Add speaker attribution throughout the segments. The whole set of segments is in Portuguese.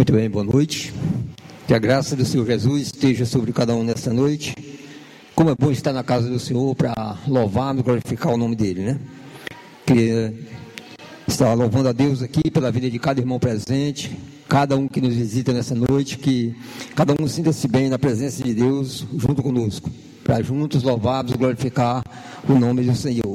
Speaker 1: Muito bem, boa noite. Que a graça do Senhor Jesus esteja sobre cada um nesta noite. Como é bom estar na casa do Senhor para louvar e glorificar o nome dele, né? Que estar louvando a Deus aqui pela vida de cada irmão presente, cada um que nos visita nessa noite, que cada um sinta-se bem na presença de Deus junto conosco, para juntos louvarmos e glorificar o nome do Senhor.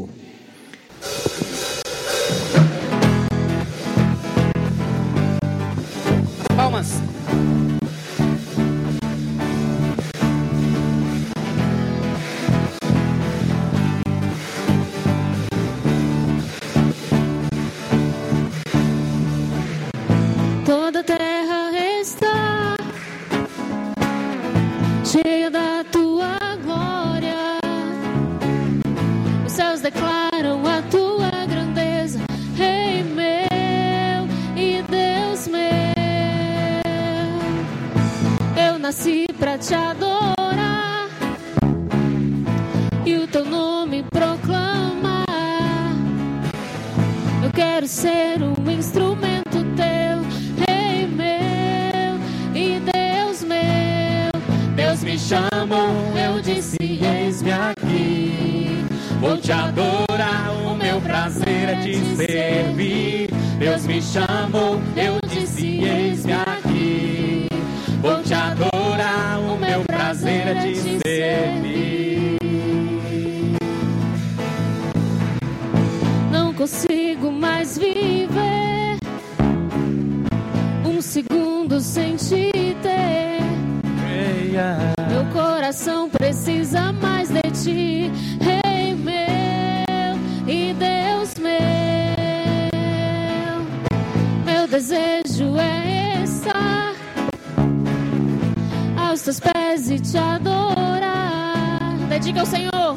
Speaker 2: e te adorar. Dedica ao Senhor,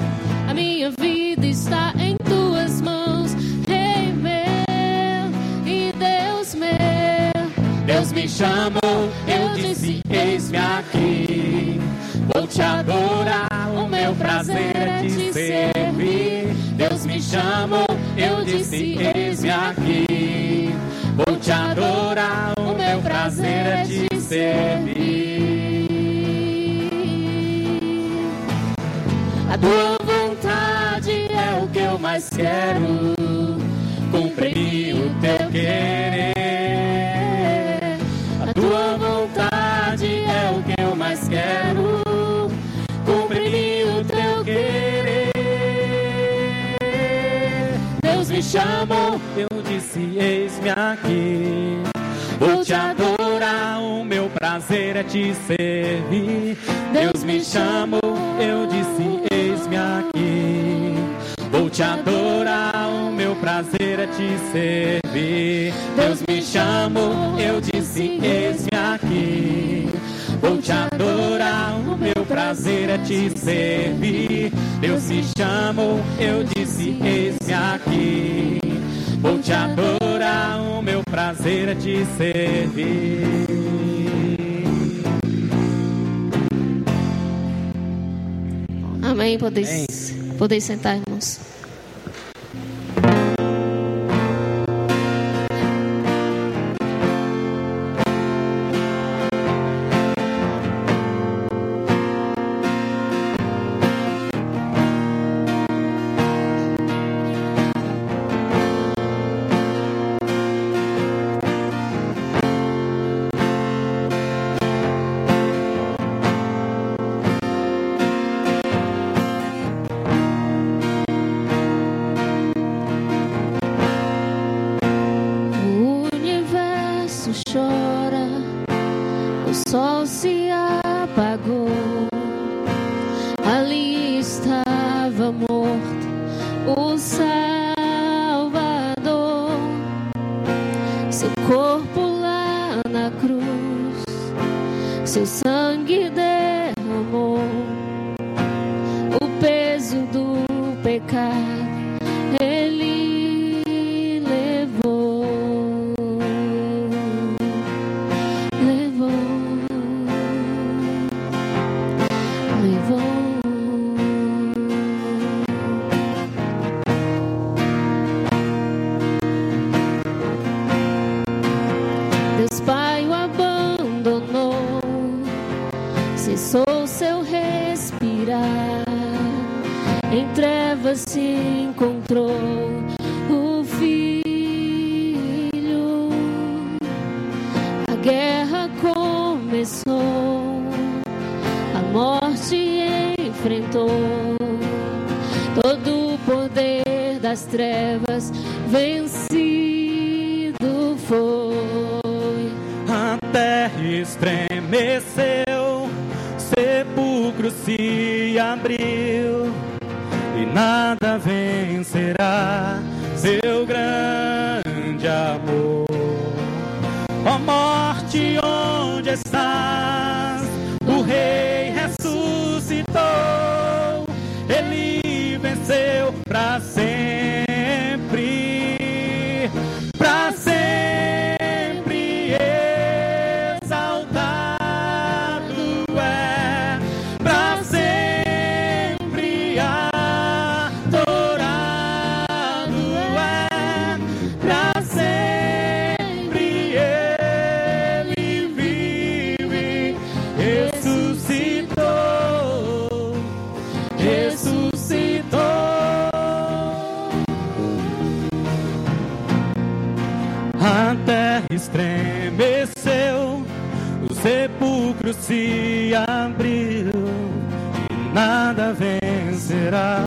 Speaker 2: a minha vida está em tuas mãos, Rei meu e Deus meu. Deus me chamou, eu disse: Eis-me aqui. Vou te adorar, o meu prazer é te servir. Deus me chamou, eu disse: Eis-me aqui. Vou te adorar, o meu prazer é te servir. tua vontade é o que eu mais quero. Cumpre o teu querer.
Speaker 3: A tua vontade é o que eu mais quero. Cumpre o teu querer. Deus me chamou, eu disse: Eis-me aqui. Vou te adorar, o meu prazer é te servir. Deus me chamou, eu disse: te adorar, o meu prazer é te servir. Deus me chamou, eu disse: Eis-me aqui. Vou te adorar, o meu prazer é te servir. Deus me chamou, eu disse: Eis-me aqui. Vou te adorar, o meu prazer é te servir.
Speaker 2: Amém. Podeis, Amém. podeis sentar,
Speaker 3: vencerá I.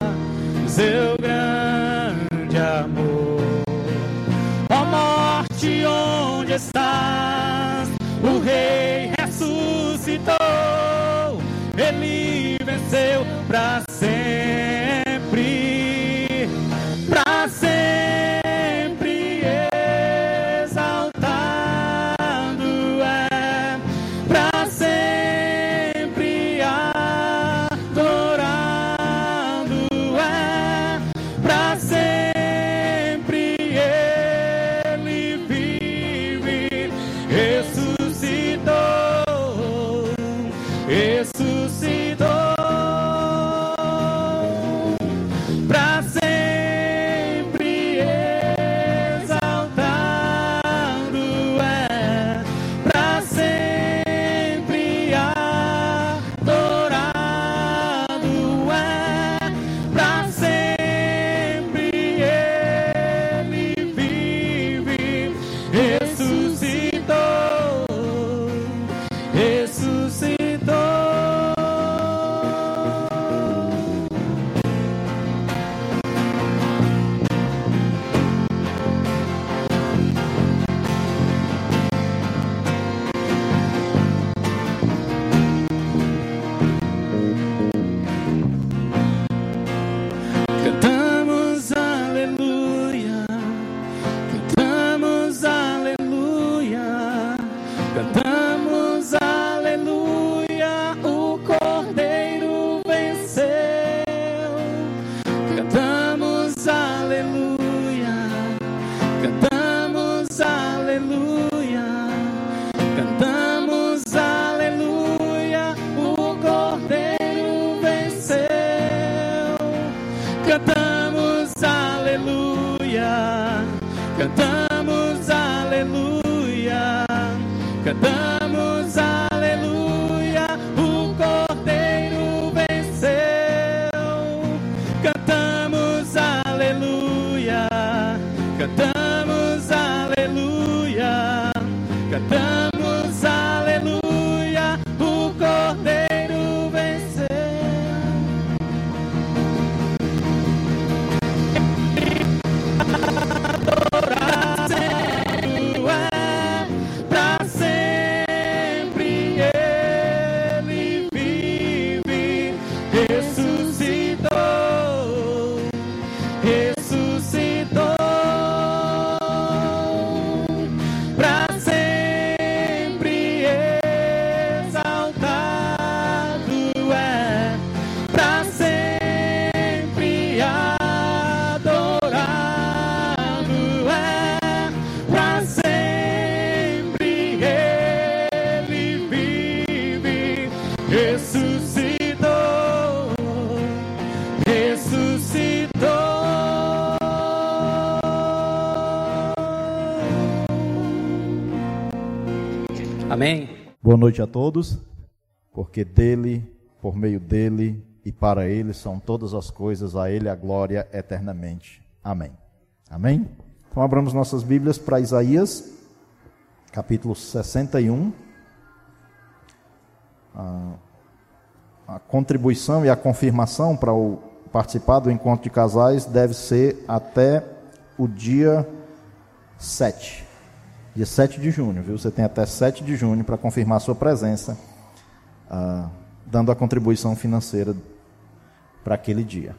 Speaker 4: Boa noite a todos. porque dele, por meio dele e para ele são todas as coisas, a ele a glória eternamente. Amém. Amém? Então abramos nossas Bíblias para Isaías, capítulo 61. A, a contribuição e a confirmação para o participar do encontro de casais deve ser até o dia 7. Dia 7 de junho, viu? Você tem até 7 de junho para confirmar sua presença, ah, dando a contribuição financeira para aquele dia.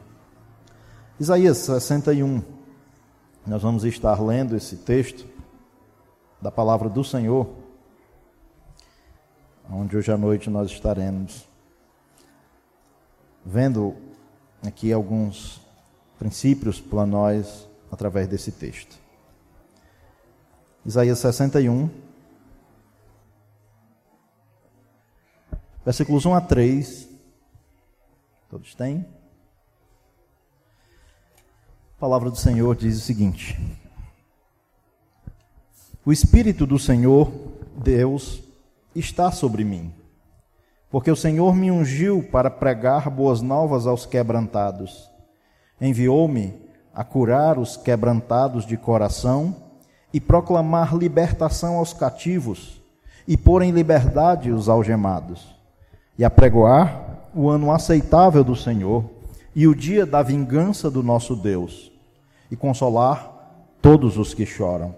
Speaker 4: Isaías 61. Nós vamos estar lendo esse texto da palavra do Senhor, onde hoje à noite nós estaremos vendo aqui alguns princípios para nós através desse texto. Isaías 61, versículos 1 a 3. Todos têm? A palavra do Senhor diz o seguinte: O Espírito do Senhor, Deus, está sobre mim, porque o Senhor me ungiu para pregar boas novas aos quebrantados. Enviou-me a curar os quebrantados de coração e proclamar libertação aos cativos e pôr em liberdade os algemados, e apregoar o ano aceitável do Senhor e o dia da vingança do nosso Deus, e consolar todos os que choram,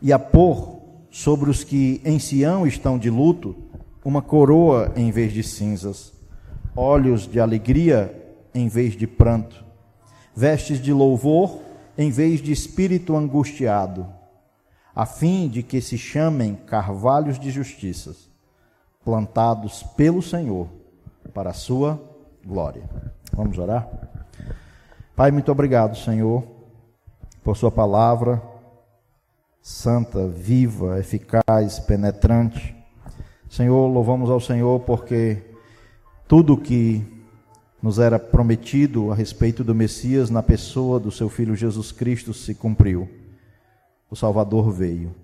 Speaker 4: e a pôr sobre os que em Sião estão de luto uma coroa em vez de cinzas, olhos de alegria em vez de pranto, vestes de louvor em vez de espírito angustiado, a fim de que se chamem carvalhos de justiça, plantados pelo Senhor para a sua glória. Vamos orar? Pai, muito obrigado, Senhor, por Sua palavra santa, viva, eficaz, penetrante. Senhor, louvamos ao Senhor porque tudo que nos era prometido a respeito do Messias na pessoa do seu Filho Jesus Cristo se cumpriu. O Salvador veio.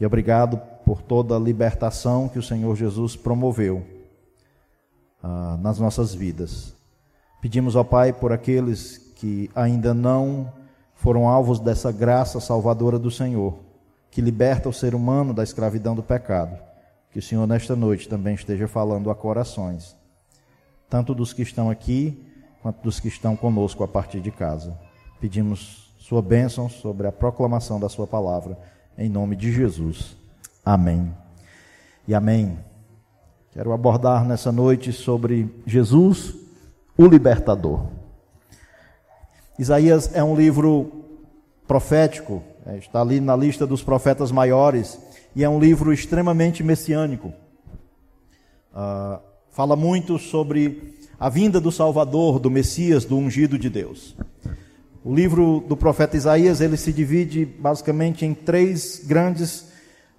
Speaker 4: E obrigado por toda a libertação que o Senhor Jesus promoveu ah, nas nossas vidas. Pedimos ao Pai por aqueles que ainda não foram alvos dessa graça salvadora do Senhor, que liberta o ser humano da escravidão do pecado. Que o Senhor, nesta noite, também esteja falando a corações tanto dos que estão aqui quanto dos que estão conosco a partir de casa. Pedimos sua bênção sobre a proclamação da sua palavra, em nome de Jesus. Amém. E amém. Quero abordar nessa noite sobre Jesus, o libertador. Isaías é um livro profético, é, está ali na lista dos profetas maiores, e é um livro extremamente messiânico. Uh, fala muito sobre a vinda do Salvador, do Messias, do ungido de Deus. O livro do profeta Isaías, ele se divide basicamente em três grandes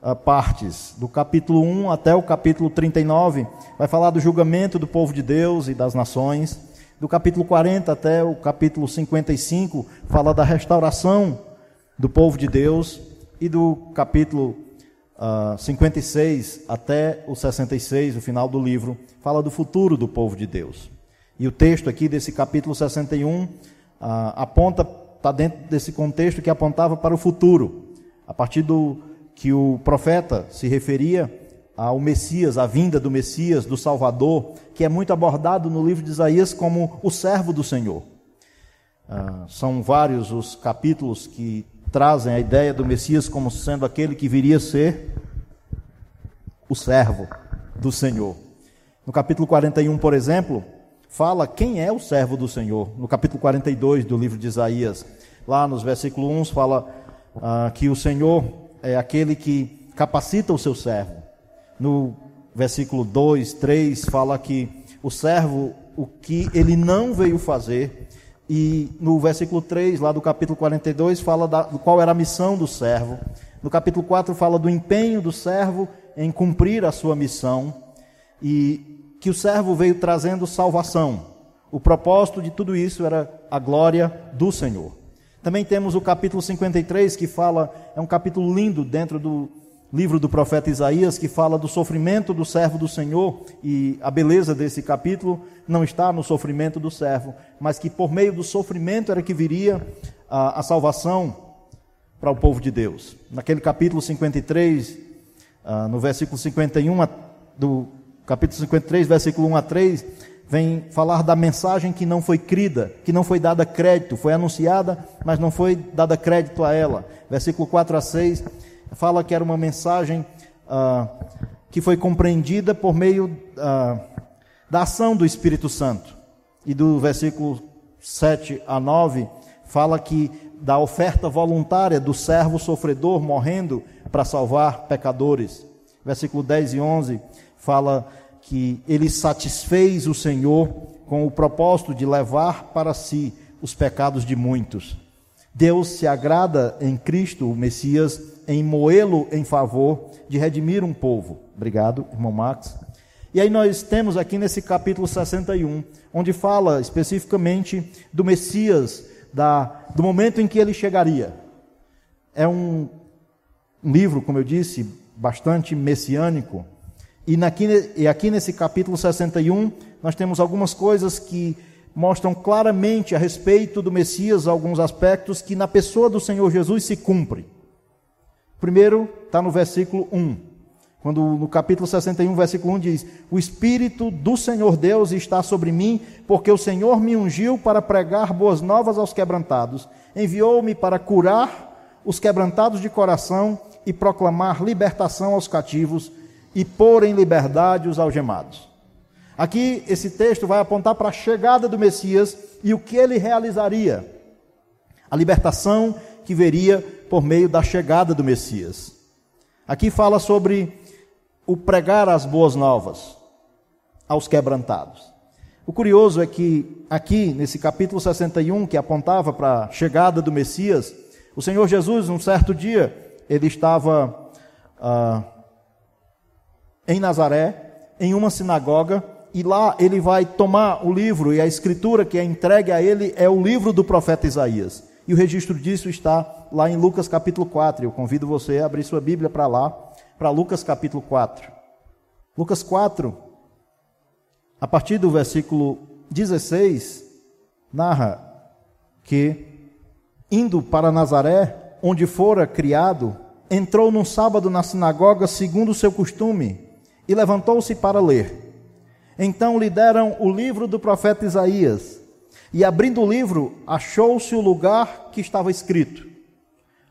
Speaker 4: uh, partes. Do capítulo 1 até o capítulo 39, vai falar do julgamento do povo de Deus e das nações. Do capítulo 40 até o capítulo 55, fala da restauração do povo de Deus. E do capítulo uh, ah, 56 até o 66, o final do livro, fala do futuro do povo de Deus. E o texto aqui desse capítulo 61 uh, ah, aponta, está dentro desse contexto que apontava para o futuro, a partir do que o profeta se referia ao Messias, à vinda do Messias, do Salvador, que é muito abordado no livro de Isaías como o servo do Senhor. Uh, são vários os capítulos que trazem a ideia do Messias como sendo aquele que viria a ser o servo do Senhor. No capítulo 41, por exemplo, fala quem é o servo do Senhor. No capítulo 42 do livro de Isaías, lá nos versículos 1, fala ah, que o Senhor é aquele que capacita o seu servo. No versículo 2, 3, fala que o servo, o que ele não veio fazer, e no versículo 3, lá do capítulo 42, fala da, qual era a missão do servo. No capítulo 4, fala do empenho do servo em cumprir a sua missão. E que o servo veio trazendo salvação. O propósito de tudo isso era a glória do Senhor. Também temos o capítulo 53, que fala, é um capítulo lindo dentro do livro do profeta Isaías, que fala do sofrimento do servo do Senhor, e a beleza desse capítulo não está no sofrimento do servo, mas que por meio do sofrimento era que viria a, a salvação para o povo de Deus. Naquele capítulo 53, ah, no versículo 51, do capítulo 53, versículo 1 a 3, vem falar da mensagem que não foi crida, que não foi dada crédito, foi anunciada, mas não foi dada crédito a ela. Versículo 4 a 6 fala que era uma mensagem ah, que foi compreendida por meio ah, da ação do Espírito Santo. E do versículo 7 a 9 fala que da oferta voluntária do servo sofredor morrendo para salvar pecadores. Versículo 10 e 11 fala que ele satisfez o Senhor com o propósito de levar para si os pecados de muitos. Deus se agrada em Cristo, o Messias, em moê-lo em favor de redimir um povo. Obrigado, irmão Max. E aí nós temos aqui nesse capítulo 61, onde fala especificamente do Messias, da, do momento em que ele chegaria. É um, um livro, como eu disse, bastante messiânico. E, naqui, e aqui nesse capítulo 61, nós temos algumas coisas que mostram claramente a respeito do Messias, alguns aspectos que na pessoa do Senhor Jesus se cumpre. Primeiro, está no versículo 1. Quando no capítulo 61, versículo 1 diz: O Espírito do Senhor Deus está sobre mim, porque o Senhor me ungiu para pregar boas novas aos quebrantados, enviou-me para curar os quebrantados de coração e proclamar libertação aos cativos e pôr em liberdade os algemados. Aqui, esse texto vai apontar para a chegada do Messias e o que ele realizaria. A libertação que veria por meio da chegada do Messias. Aqui fala sobre o pregar as boas novas aos quebrantados. O curioso é que aqui, nesse capítulo 61, que apontava para a chegada do Messias, o Senhor Jesus, um certo dia, ele estava ah, em Nazaré, em uma sinagoga, e lá ele vai tomar o livro, e a escritura que é entregue a ele é o livro do profeta Isaías. E o registro disso está lá em Lucas capítulo 4. Eu convido você a abrir sua Bíblia para lá, para Lucas capítulo 4. Lucas 4, a partir do versículo 16, narra que, indo para Nazaré, onde fora criado, entrou num sábado na sinagoga, segundo o seu costume, e levantou-se para ler. Então lhe deram o livro do profeta Isaías, e abrindo o livro, achou-se o lugar que estava escrito: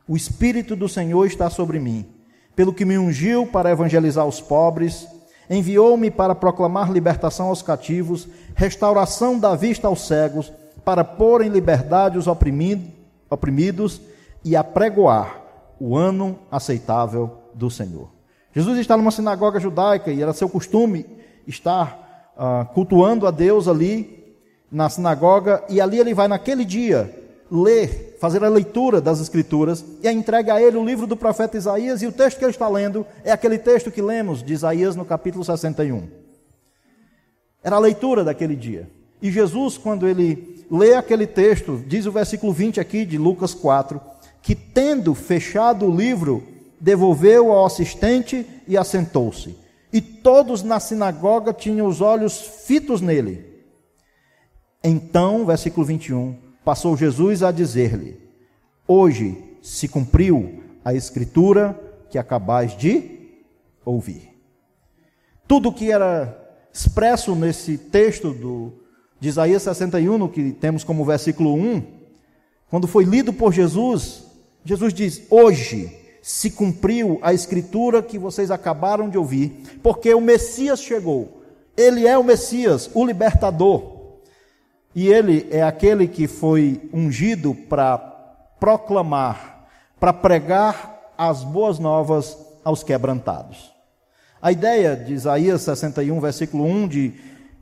Speaker 4: O Espírito do Senhor está sobre mim, pelo que me ungiu para evangelizar os pobres, enviou-me para proclamar libertação aos cativos, restauração da vista aos cegos, para pôr em liberdade os oprimidos e apregoar o ano aceitável do Senhor. Jesus está numa sinagoga judaica e era seu costume estar uh, cultuando a Deus ali na sinagoga, e ali ele vai naquele dia ler, fazer a leitura das Escrituras, e entrega a ele o livro do profeta Isaías, e o texto que ele está lendo é aquele texto que lemos de Isaías no capítulo 61. Era a leitura daquele dia. E Jesus, quando ele lê aquele texto, diz o versículo 20 aqui de Lucas 4, que tendo fechado o livro, devolveu ao assistente e assentou-se. E todos na sinagoga tinham os olhos fitos nele. Então, versículo 21, passou Jesus a dizer-lhe: Hoje se cumpriu a escritura que acabais de ouvir. Tudo que era expresso nesse texto do, de Isaías 61, no que temos como versículo 1, quando foi lido por Jesus, Jesus diz: Hoje se cumpriu a escritura que vocês acabaram de ouvir, porque o Messias chegou. Ele é o Messias, o libertador. E ele é aquele que foi ungido para proclamar, para pregar as boas novas aos quebrantados. A ideia de Isaías 61, versículo 1 de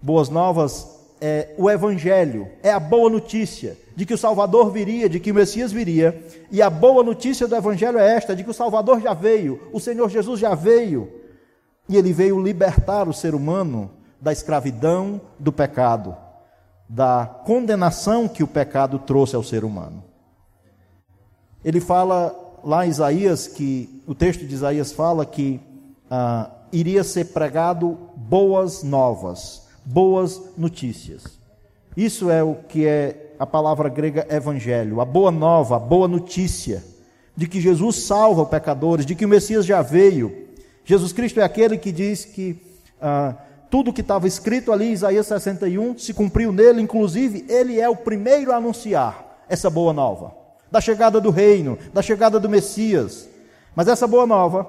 Speaker 4: boas novas é o evangelho, é a boa notícia de que o Salvador viria, de que o Messias viria. E a boa notícia do Evangelho é esta: de que o Salvador já veio, o Senhor Jesus já veio. E ele veio libertar o ser humano da escravidão do pecado, da condenação que o pecado trouxe ao ser humano. Ele fala lá em Isaías que o texto de Isaías fala que ah, iria ser pregado boas novas, boas notícias. Isso é o que é a palavra grega evangelho, a boa nova, a boa notícia de que Jesus salva pecadores, de que o Messias já veio. Jesus Cristo é aquele que diz que ah, tudo que estava escrito ali Isaías 61 se cumpriu nele, inclusive ele é o primeiro a anunciar essa boa nova, da chegada do reino, da chegada do Messias. Mas essa boa nova,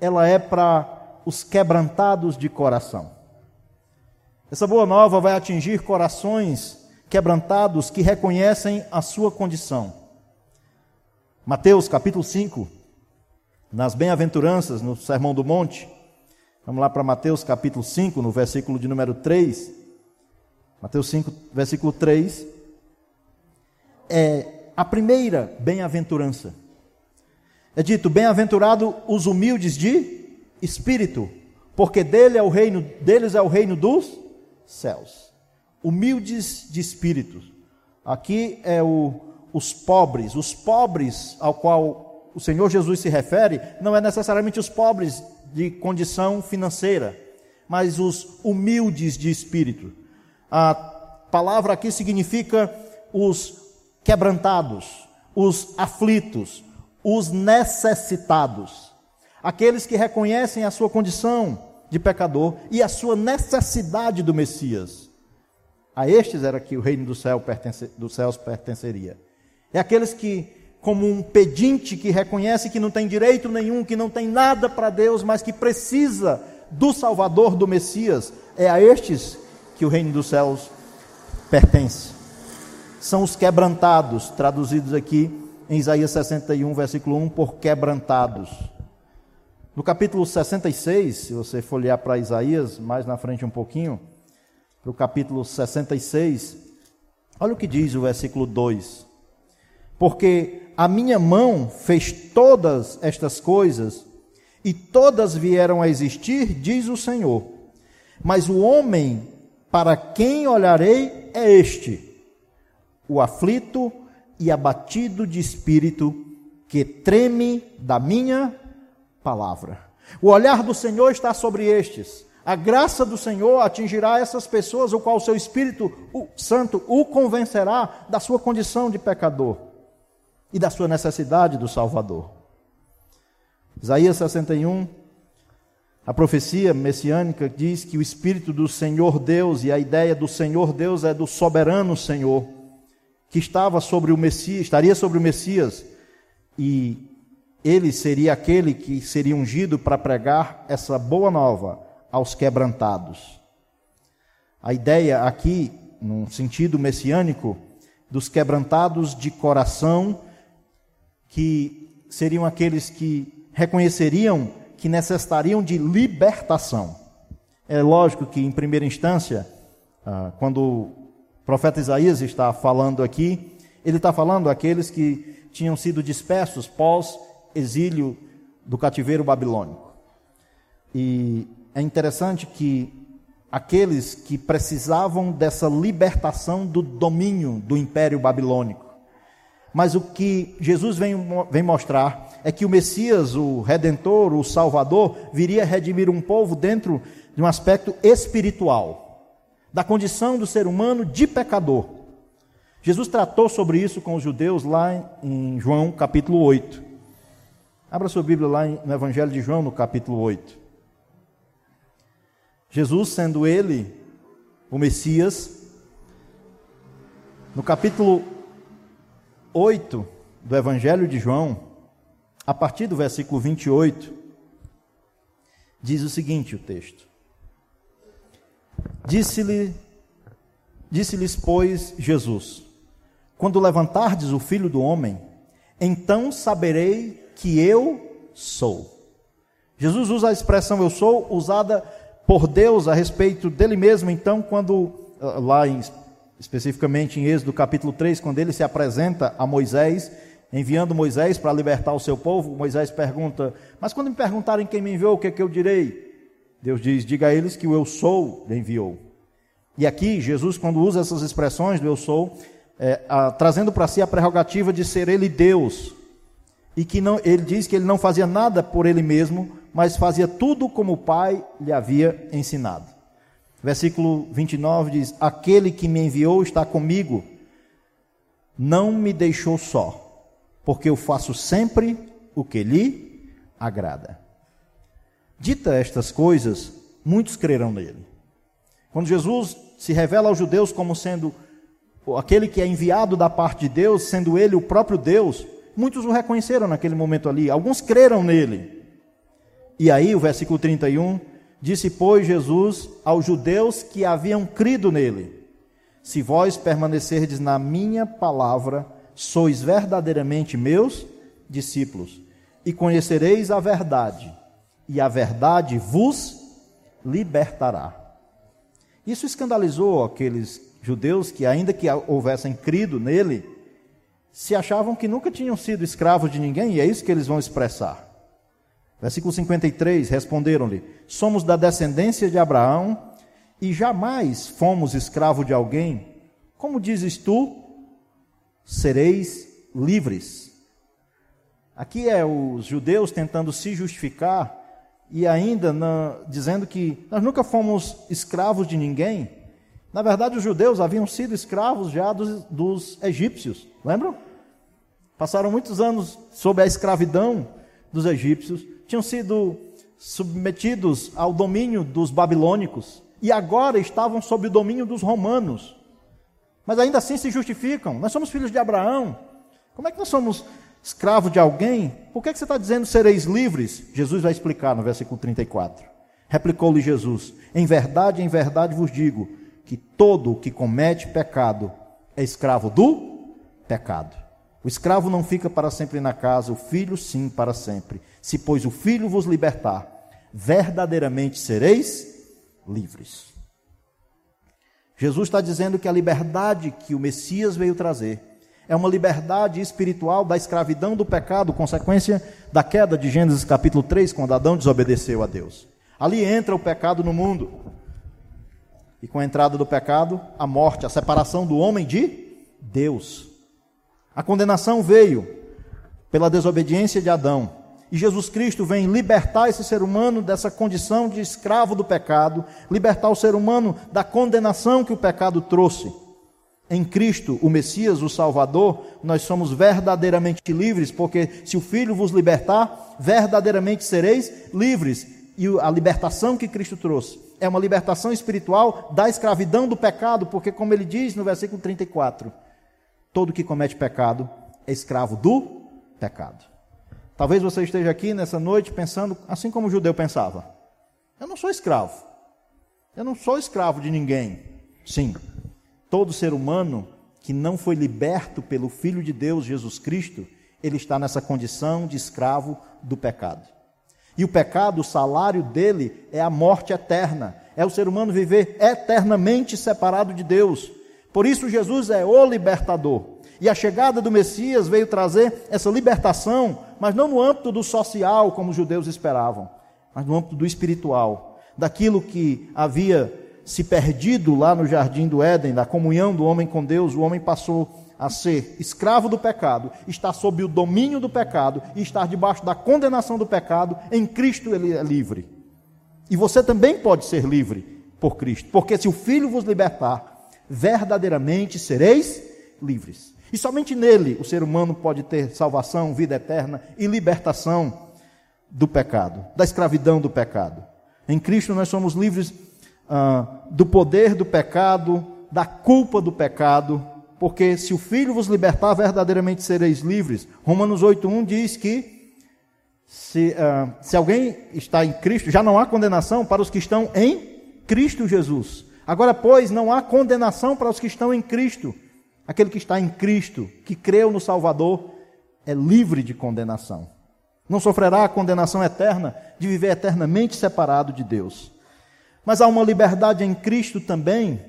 Speaker 4: ela é para os quebrantados de coração. Essa boa nova vai atingir corações quebrantados que reconhecem a sua condição. Mateus capítulo 5, nas bem-aventuranças, no Sermão do Monte, vamos lá para Mateus capítulo 5, no versículo de número 3. Mateus 5, versículo 3. É a primeira bem-aventurança. É dito: Bem-aventurado os humildes de espírito, porque dele é o reino, deles é o reino dos céus. Humildes de espírito. Aqui é o, os pobres, os pobres ao qual o Senhor Jesus se refere, não é necessariamente os pobres de condição financeira, mas os humildes de espírito. A palavra aqui significa os quebrantados, os aflitos, os necessitados, aqueles que reconhecem a sua condição de pecador e a sua necessidade do Messias. A estes era que o reino do céu pertence, dos céus pertenceria. É aqueles que, como um pedinte que reconhece que não tem direito nenhum, que não tem nada para Deus, mas que precisa do Salvador, do Messias, é a estes que o reino dos céus pertence. São os quebrantados, traduzidos aqui em Isaías 61, versículo 1, por quebrantados. No capítulo 66, se você folhear para Isaías, mais na frente um pouquinho, para o capítulo 66, olha o que diz o versículo 2: Porque a minha mão fez todas estas coisas, e todas vieram a existir, diz o Senhor. Mas o homem para quem olharei é este, o aflito e abatido de espírito, que treme da minha palavra. O olhar do Senhor está sobre estes. A graça do Senhor atingirá essas pessoas, o qual o seu Espírito o Santo o convencerá da sua condição de pecador e da sua necessidade do Salvador. Isaías 61, a profecia messiânica diz que o Espírito do Senhor Deus, e a ideia do Senhor Deus é do soberano Senhor, que estava sobre o Messias, estaria sobre o Messias, e ele seria aquele que seria ungido para pregar essa boa nova aos quebrantados. A ideia aqui, num sentido messiânico, dos quebrantados de coração, que seriam aqueles que reconheceriam que necessitariam de libertação. É lógico que, em primeira instância, ah, quando o profeta Isaías está falando aqui, ele está falando aqueles que tinham sido dispersos pós exílio do cativeiro babilônico. E é interessante que aqueles que precisavam dessa libertação do domínio do império babilônico. Mas o que Jesus vem, vem mostrar é que o Messias, o Redentor, o Salvador, viria redimir um povo dentro de um aspecto espiritual, da condição do ser humano de pecador. Jesus tratou sobre isso com os judeus lá em João capítulo 8. Abra sua Bíblia lá no Evangelho de João, no capítulo 8. Jesus, sendo ele o Messias, no capítulo 8 do Evangelho de João, a partir do versículo 28, diz o seguinte: o texto. Disse-lhe, disse-lhes, pois, Jesus: Quando levantardes o filho do homem, então saberei que eu sou. Jesus usa a expressão eu sou, usada por Deus a respeito dele mesmo, então, quando, lá em, especificamente em Êxodo capítulo 3, quando ele se apresenta a Moisés, enviando Moisés para libertar o seu povo, Moisés pergunta: Mas quando me perguntarem quem me enviou, o que é que eu direi? Deus diz: Diga a eles que o eu sou lhe enviou. E aqui, Jesus, quando usa essas expressões do eu sou, é, a, trazendo para si a prerrogativa de ser ele Deus, e que não, ele diz que ele não fazia nada por ele mesmo, mas fazia tudo como o Pai lhe havia ensinado. Versículo 29 diz: Aquele que me enviou está comigo, não me deixou só, porque eu faço sempre o que lhe agrada. Dita estas coisas, muitos crerão nele. Quando Jesus se revela aos judeus como sendo aquele que é enviado da parte de Deus, sendo ele o próprio Deus, muitos o reconheceram naquele momento ali, alguns creram nele. E aí, o versículo 31, disse, pois, Jesus aos judeus que haviam crido nele: Se vós permanecerdes na minha palavra, sois verdadeiramente meus discípulos, e conhecereis a verdade, e a verdade vos libertará. Isso escandalizou aqueles judeus que, ainda que houvessem crido nele, se achavam que nunca tinham sido escravos de ninguém, e é isso que eles vão expressar. Versículo 53: Responderam-lhe: Somos da descendência de Abraão e jamais fomos escravo de alguém. Como dizes tu, sereis livres. Aqui é os judeus tentando se justificar e ainda na, dizendo que nós nunca fomos escravos de ninguém. Na verdade, os judeus haviam sido escravos já dos, dos egípcios, lembram? Passaram muitos anos sob a escravidão dos egípcios, tinham sido submetidos ao domínio dos babilônicos e agora estavam sob o domínio dos romanos. Mas ainda assim se justificam. Nós somos filhos de Abraão. Como é que nós somos escravos de alguém? Por que, é que você está dizendo sereis livres? Jesus vai explicar no versículo 34. Replicou-lhe Jesus: Em verdade, em verdade vos digo que todo o que comete pecado é escravo do pecado. O escravo não fica para sempre na casa, o filho sim para sempre. Se, pois, o filho vos libertar, verdadeiramente sereis livres. Jesus está dizendo que a liberdade que o Messias veio trazer é uma liberdade espiritual da escravidão do pecado, consequência da queda de Gênesis capítulo 3, quando Adão desobedeceu a Deus. Ali entra o pecado no mundo. E com a entrada do pecado, a morte, a separação do homem de Deus. A condenação veio pela desobediência de Adão. E Jesus Cristo vem libertar esse ser humano dessa condição de escravo do pecado, libertar o ser humano da condenação que o pecado trouxe. Em Cristo, o Messias, o Salvador, nós somos verdadeiramente livres, porque se o Filho vos libertar, verdadeiramente sereis livres. E a libertação que Cristo trouxe é uma libertação espiritual da escravidão do pecado, porque, como ele diz no versículo 34, todo que comete pecado é escravo do pecado. Talvez você esteja aqui nessa noite pensando assim como o judeu pensava: eu não sou escravo, eu não sou escravo de ninguém. Sim, todo ser humano que não foi liberto pelo Filho de Deus, Jesus Cristo, ele está nessa condição de escravo do pecado. E o pecado, o salário dele é a morte eterna. É o ser humano viver eternamente separado de Deus. Por isso, Jesus é o libertador. E a chegada do Messias veio trazer essa libertação, mas não no âmbito do social, como os judeus esperavam, mas no âmbito do espiritual, daquilo que havia se perdido lá no jardim do Éden, da comunhão do homem com Deus, o homem passou a ser escravo do pecado, estar sob o domínio do pecado e estar debaixo da condenação do pecado, em Cristo ele é livre. E você também pode ser livre por Cristo, porque se o Filho vos libertar, verdadeiramente sereis livres. E somente nele o ser humano pode ter salvação, vida eterna e libertação do pecado, da escravidão do pecado. Em Cristo nós somos livres ah, do poder do pecado, da culpa do pecado, porque se o Filho vos libertar, verdadeiramente sereis livres. Romanos 8,1 diz que se, uh, se alguém está em Cristo, já não há condenação para os que estão em Cristo Jesus. Agora, pois, não há condenação para os que estão em Cristo. Aquele que está em Cristo, que creu no Salvador, é livre de condenação. Não sofrerá a condenação eterna de viver eternamente separado de Deus. Mas há uma liberdade em Cristo também,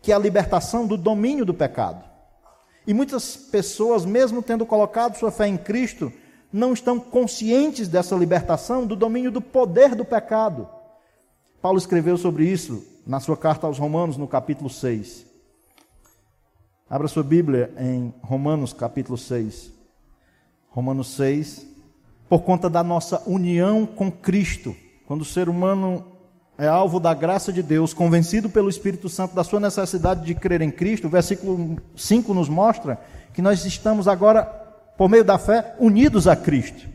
Speaker 4: que é a libertação do domínio do pecado. E muitas pessoas, mesmo tendo colocado sua fé em Cristo, não estão conscientes dessa libertação do domínio do poder do pecado. Paulo escreveu sobre isso na sua carta aos Romanos, no capítulo 6. Abra sua Bíblia em Romanos, capítulo 6. Romanos 6, por conta da nossa união com Cristo. Quando o ser humano é alvo da graça de Deus, convencido pelo Espírito Santo da sua necessidade de crer em Cristo, o versículo 5 nos mostra que nós estamos agora, por meio da fé, unidos a Cristo.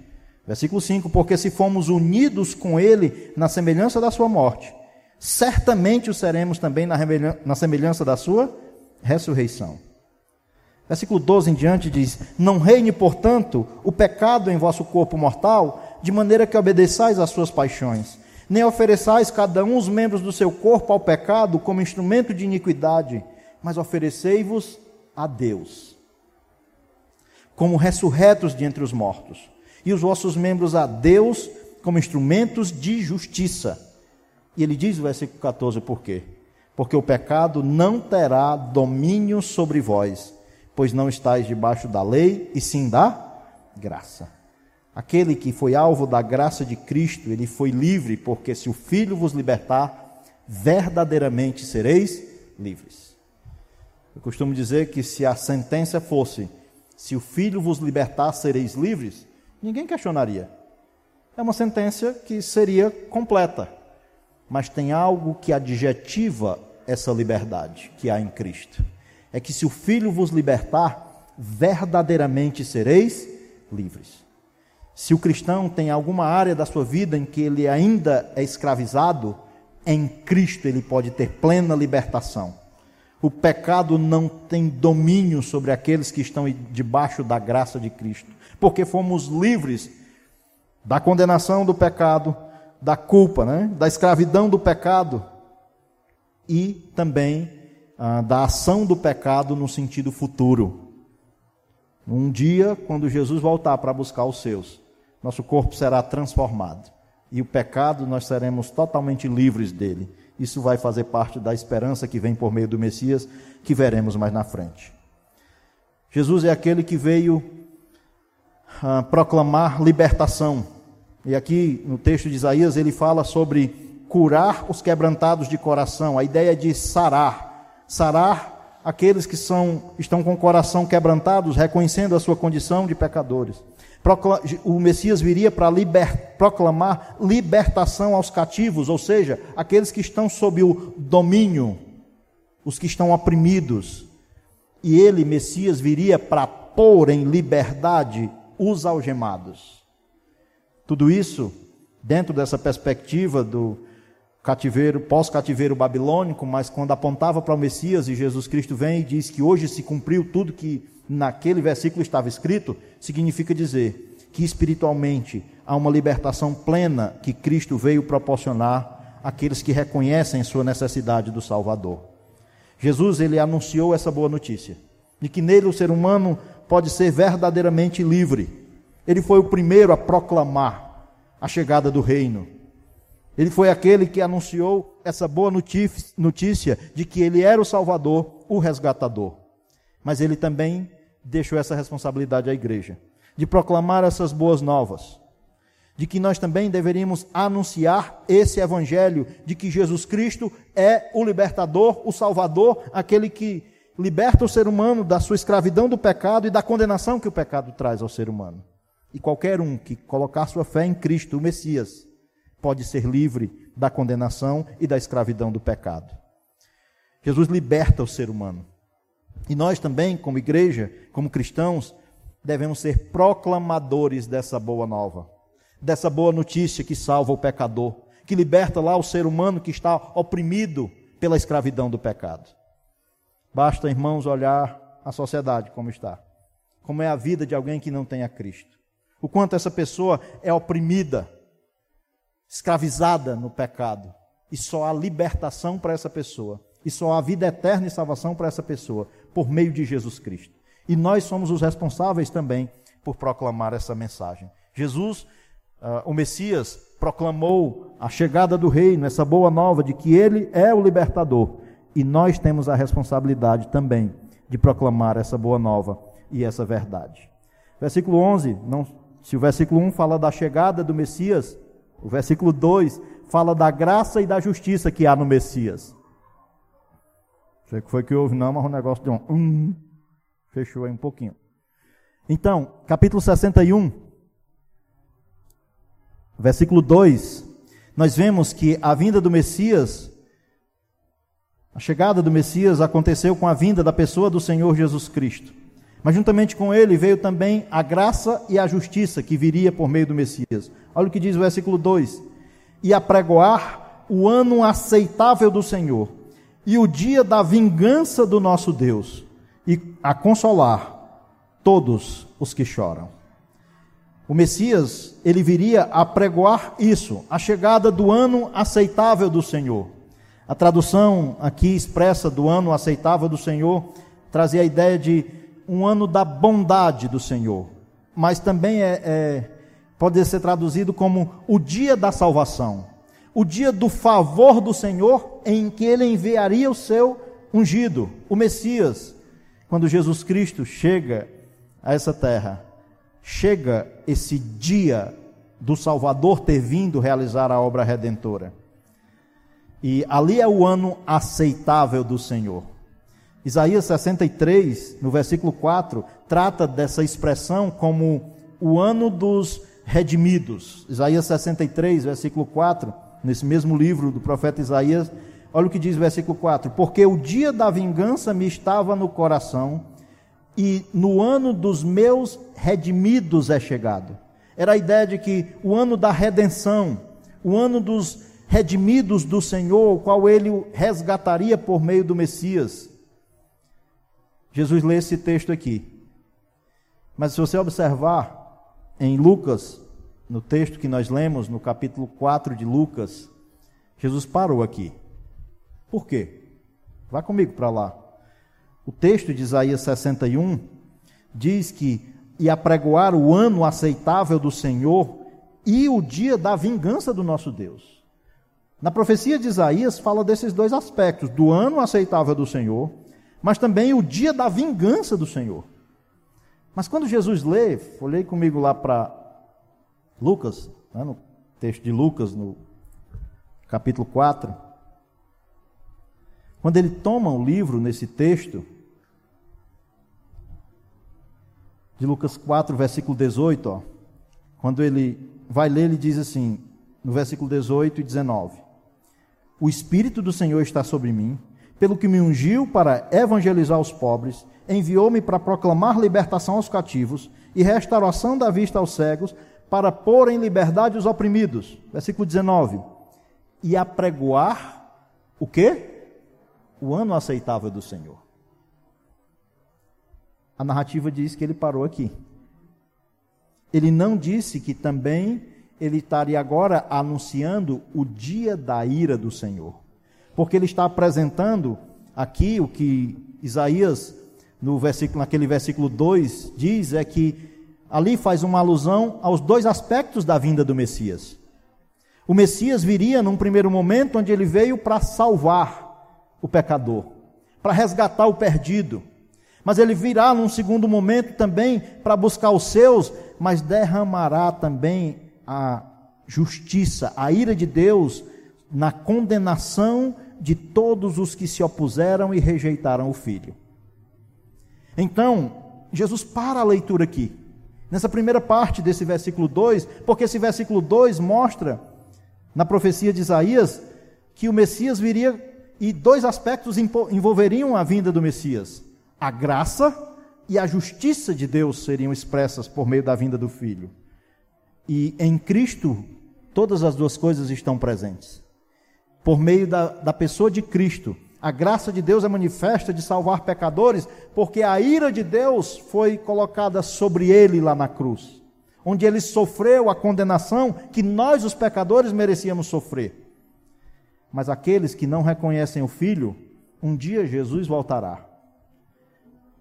Speaker 4: Versículo 5: Porque se fomos unidos com Ele na semelhança da Sua morte, certamente o seremos também na semelhança da Sua ressurreição. Versículo 12 em diante diz: Não reine, portanto, o pecado em vosso corpo mortal, de maneira que obedeçais às suas paixões nem ofereçais cada um os membros do seu corpo ao pecado como instrumento de iniquidade, mas oferecei-vos a Deus, como ressurretos de entre os mortos, e os vossos membros a Deus como instrumentos de justiça. E ele diz no versículo 14 por quê? Porque o pecado não terá domínio sobre vós, pois não estáis debaixo da lei, e sim da graça. Aquele que foi alvo da graça de Cristo, ele foi livre, porque se o Filho vos libertar, verdadeiramente sereis livres. Eu costumo dizer que se a sentença fosse: se o Filho vos libertar, sereis livres, ninguém questionaria. É uma sentença que seria completa, mas tem algo que adjetiva essa liberdade que há em Cristo. É que se o Filho vos libertar, verdadeiramente sereis livres. Se o cristão tem alguma área da sua vida em que ele ainda é escravizado, em Cristo ele pode ter plena libertação. O pecado não tem domínio sobre aqueles que estão debaixo da graça de Cristo, porque fomos livres da condenação do pecado, da culpa, né? da escravidão do pecado e também ah, da ação do pecado no sentido futuro. Um dia, quando Jesus voltar para buscar os seus, nosso corpo será transformado. E o pecado nós seremos totalmente livres dele. Isso vai fazer parte da esperança que vem por meio do Messias, que veremos mais na frente. Jesus é aquele que veio ah, proclamar libertação. E aqui no texto de Isaías ele fala sobre curar os quebrantados de coração. A ideia de sarar. Sarar aqueles que são, estão com o coração quebrantados, reconhecendo a sua condição de pecadores o Messias viria para liber, proclamar libertação aos cativos, ou seja, aqueles que estão sob o domínio, os que estão oprimidos. E ele, Messias, viria para pôr em liberdade os algemados. Tudo isso dentro dessa perspectiva do cativeiro, pós-cativeiro babilônico, mas quando apontava para o Messias e Jesus Cristo vem e diz que hoje se cumpriu tudo que naquele versículo estava escrito, significa dizer que espiritualmente há uma libertação plena que Cristo veio proporcionar àqueles que reconhecem sua necessidade do Salvador. Jesus ele anunciou essa boa notícia, de que nele o ser humano pode ser verdadeiramente livre. Ele foi o primeiro a proclamar a chegada do reino. Ele foi aquele que anunciou essa boa notícia de que ele era o Salvador, o resgatador. Mas ele também deixou essa responsabilidade à igreja, de proclamar essas boas novas, de que nós também deveríamos anunciar esse evangelho de que Jesus Cristo é o libertador, o salvador, aquele que liberta o ser humano da sua escravidão do pecado e da condenação que o pecado traz ao ser humano. E qualquer um que colocar sua fé em Cristo, o Messias, pode ser livre da condenação e da escravidão do pecado. Jesus liberta o ser humano. E nós também, como igreja, como cristãos, devemos ser proclamadores dessa boa nova, dessa boa notícia que salva o pecador, que liberta lá o ser humano que está oprimido pela escravidão do pecado. Basta, irmãos, olhar a sociedade como está, como é a vida de alguém que não tem a Cristo, o quanto essa pessoa é oprimida, escravizada no pecado, e só há libertação para essa pessoa, e só há vida eterna e salvação para essa pessoa por meio de Jesus Cristo. E nós somos os responsáveis também por proclamar essa mensagem. Jesus, uh, o Messias, proclamou a chegada do reino, essa boa nova de que ele é o libertador. E nós temos a responsabilidade também de proclamar essa boa nova e essa verdade. Versículo 11, não, se o versículo 1 fala da chegada do Messias, o versículo 2 fala da graça e da justiça que há no Messias. Sei que foi que houve, não, mas o negócio deu um. Hum, fechou aí um pouquinho. Então, capítulo 61. versículo 2, nós vemos que a vinda do Messias, a chegada do Messias aconteceu com a vinda da pessoa do Senhor Jesus Cristo. Mas juntamente com ele veio também a graça e a justiça que viria por meio do Messias. Olha o que diz o versículo 2: E apregoar o ano aceitável do Senhor, e o dia da vingança do nosso Deus, e a consolar todos os que choram. O Messias, ele viria a pregoar isso, a chegada do ano aceitável do Senhor. A tradução aqui expressa do ano aceitável do Senhor trazia a ideia de um ano da bondade do Senhor, mas também é, é, pode ser traduzido como o dia da salvação, o dia do favor do Senhor, em que ele enviaria o seu ungido, o Messias. Quando Jesus Cristo chega a essa terra, chega esse dia do Salvador ter vindo realizar a obra redentora. E ali é o ano aceitável do Senhor. Isaías 63, no versículo 4, trata dessa expressão como o ano dos redimidos. Isaías 63, versículo 4, nesse mesmo livro do profeta Isaías, olha o que diz o versículo 4: Porque o dia da vingança me estava no coração, e no ano dos meus redimidos é chegado. Era a ideia de que o ano da redenção, o ano dos redimidos do Senhor, o qual ele resgataria por meio do Messias. Jesus lê esse texto aqui. Mas se você observar em Lucas, no texto que nós lemos, no capítulo 4 de Lucas, Jesus parou aqui. Por quê? Vá comigo para lá. O texto de Isaías 61 diz que e apregoar o ano aceitável do Senhor e o dia da vingança do nosso Deus. Na profecia de Isaías fala desses dois aspectos, do ano aceitável do Senhor mas também o dia da vingança do Senhor. Mas quando Jesus lê, olhei comigo lá para Lucas, né, no texto de Lucas, no capítulo 4, quando ele toma o livro nesse texto, de Lucas 4, versículo 18, ó, quando ele vai ler, ele diz assim, no versículo 18 e 19: O Espírito do Senhor está sobre mim pelo que me ungiu para evangelizar os pobres, enviou-me para proclamar libertação aos cativos e restauração da vista aos cegos, para pôr em liberdade os oprimidos. Versículo 19. E apregoar o quê? O ano aceitável do Senhor. A narrativa diz que ele parou aqui. Ele não disse que também ele estaria agora anunciando o dia da ira do Senhor porque ele está apresentando aqui o que Isaías, no versículo, naquele versículo 2, diz é que ali faz uma alusão aos dois aspectos da vinda do Messias. O Messias viria num primeiro momento onde ele veio para salvar o pecador, para resgatar o perdido. Mas ele virá num segundo momento também para buscar os seus, mas derramará também a justiça, a ira de Deus na condenação de todos os que se opuseram e rejeitaram o Filho. Então, Jesus para a leitura aqui, nessa primeira parte desse versículo 2, porque esse versículo 2 mostra, na profecia de Isaías, que o Messias viria e dois aspectos envolveriam a vinda do Messias: a graça e a justiça de Deus seriam expressas por meio da vinda do Filho. E em Cristo, todas as duas coisas estão presentes por meio da, da pessoa de Cristo. A graça de Deus é manifesta de salvar pecadores, porque a ira de Deus foi colocada sobre ele lá na cruz, onde ele sofreu a condenação que nós, os pecadores, merecíamos sofrer. Mas aqueles que não reconhecem o Filho, um dia Jesus voltará.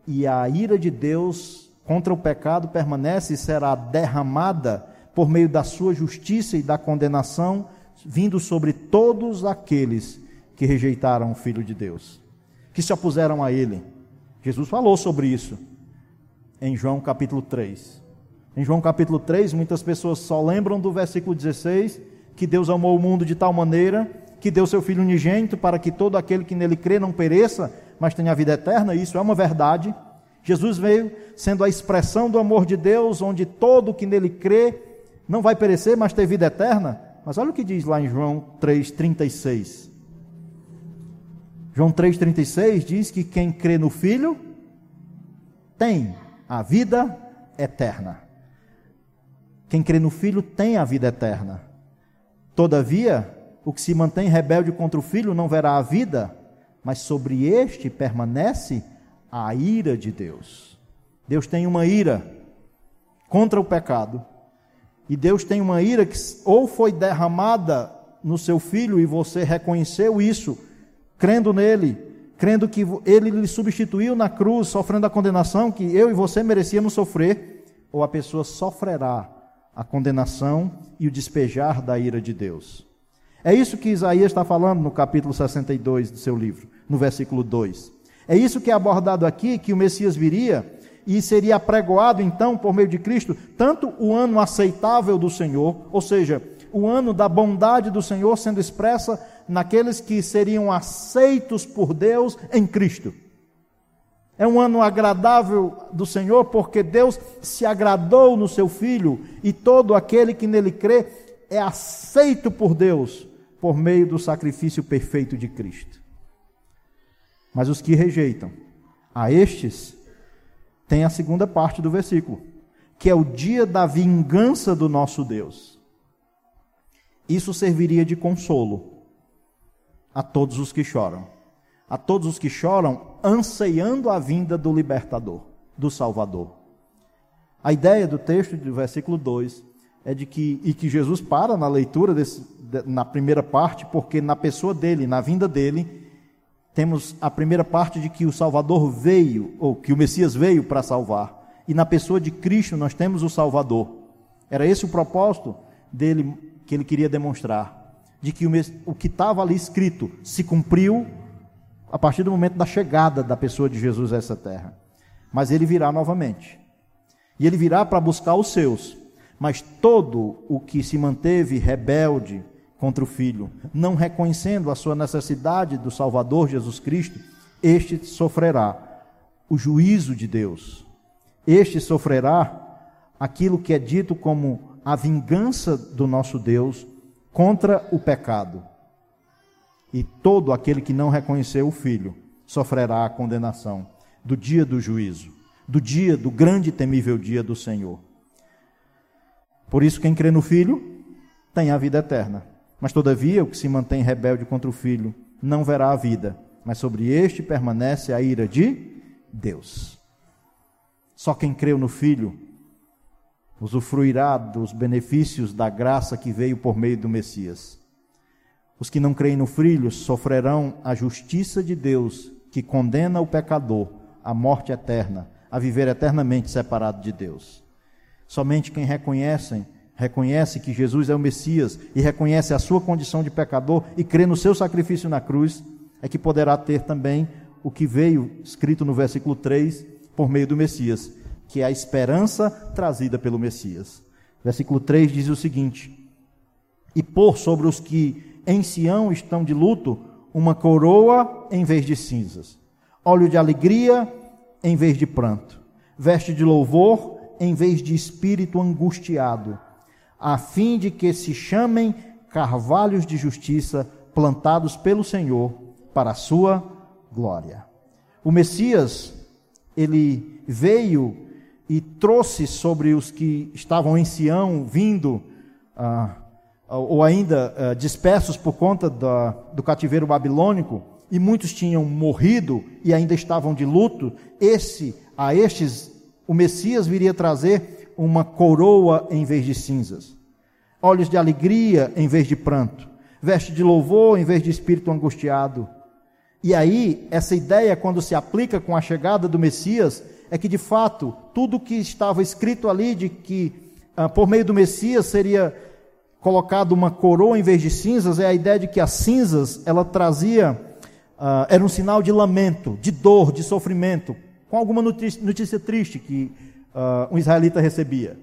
Speaker 4: E a ira de Deus contra o pecado permanece e será derramada por meio da sua justiça e da condenação vindo sobre todos aqueles que rejeitaram o Filho de Deus, que se opuseram a Ele. Jesus falou sobre isso em João capítulo 3. Em João capítulo 3, muitas pessoas só lembram do versículo 16, que Deus amou o mundo de tal maneira que deu seu Filho unigênito para que todo aquele que nele crê não pereça, mas tenha a vida eterna. Isso é uma verdade. Jesus veio sendo a expressão do amor de Deus, onde todo que nele crê não vai perecer, mas ter vida eterna. Mas olha o que diz lá em João 3,36. João 3,36 diz que quem crê no Filho tem a vida eterna. Quem crê no Filho tem a vida eterna. Todavia, o que se mantém rebelde contra o Filho não verá a vida, mas sobre este permanece a ira de Deus. Deus tem uma ira contra o pecado. E Deus tem uma ira que ou foi derramada no seu filho e você reconheceu isso, crendo nele, crendo que ele lhe substituiu na cruz, sofrendo a condenação que eu e você merecíamos sofrer, ou a pessoa sofrerá a condenação e o despejar da ira de Deus. É isso que Isaías está falando no capítulo 62 do seu livro, no versículo 2. É isso que é abordado aqui, que o Messias viria e seria apregoado então por meio de Cristo, tanto o ano aceitável do Senhor, ou seja, o ano da bondade do Senhor sendo expressa naqueles que seriam aceitos por Deus em Cristo. É um ano agradável do Senhor, porque Deus se agradou no seu Filho, e todo aquele que nele crê é aceito por Deus por meio do sacrifício perfeito de Cristo. Mas os que rejeitam, a estes, tem a segunda parte do versículo, que é o dia da vingança do nosso Deus. Isso serviria de consolo a todos os que choram a todos os que choram, anseiando a vinda do libertador, do Salvador. A ideia do texto do versículo 2 é de que, e que Jesus para na leitura, desse, na primeira parte, porque na pessoa dele, na vinda dele, temos a primeira parte de que o Salvador veio, ou que o Messias veio para salvar. E na pessoa de Cristo nós temos o Salvador. Era esse o propósito dele que ele queria demonstrar. De que o, o que estava ali escrito se cumpriu a partir do momento da chegada da pessoa de Jesus a essa terra. Mas ele virá novamente. E ele virá para buscar os seus. Mas todo o que se manteve rebelde contra o Filho, não reconhecendo a sua necessidade do Salvador Jesus Cristo, este sofrerá o juízo de Deus. Este sofrerá aquilo que é dito como a vingança do nosso Deus contra o pecado e todo aquele que não reconheceu o Filho sofrerá a condenação do dia do juízo, do dia do grande e temível dia do Senhor. Por isso, quem crê no Filho tem a vida eterna. Mas, todavia, o que se mantém rebelde contra o Filho não verá a vida, mas sobre este permanece a ira de Deus. Só quem creu no Filho usufruirá dos benefícios da graça que veio por meio do Messias. Os que não creem no Filho sofrerão a justiça de Deus, que condena o pecador à morte eterna, a viver eternamente separado de Deus. Somente quem reconhece, reconhece que Jesus é o Messias e reconhece a sua condição de pecador e crê no seu sacrifício na cruz, é que poderá ter também o que veio escrito no versículo 3 por meio do Messias, que é a esperança trazida pelo Messias. Versículo 3 diz o seguinte: E pôr sobre os que em Sião estão de luto uma coroa em vez de cinzas, óleo de alegria em vez de pranto, veste de louvor em vez de espírito angustiado, a fim de que se chamem carvalhos de justiça plantados pelo Senhor para a sua glória. O Messias, ele veio e trouxe sobre os que estavam em Sião, vindo ah, ou ainda uh, dispersos por conta da, do cativeiro babilônico, e muitos tinham morrido e ainda estavam de luto, esse a estes o Messias viria trazer uma coroa em vez de cinzas, olhos de alegria em vez de pranto, veste de louvor em vez de espírito angustiado. E aí, essa ideia, quando se aplica com a chegada do Messias, é que de fato, tudo que estava escrito ali de que ah, por meio do Messias seria colocado uma coroa em vez de cinzas é a ideia de que as cinzas ela trazia uh, era um sinal de lamento, de dor, de sofrimento, com alguma notícia, notícia triste que uh, um israelita recebia.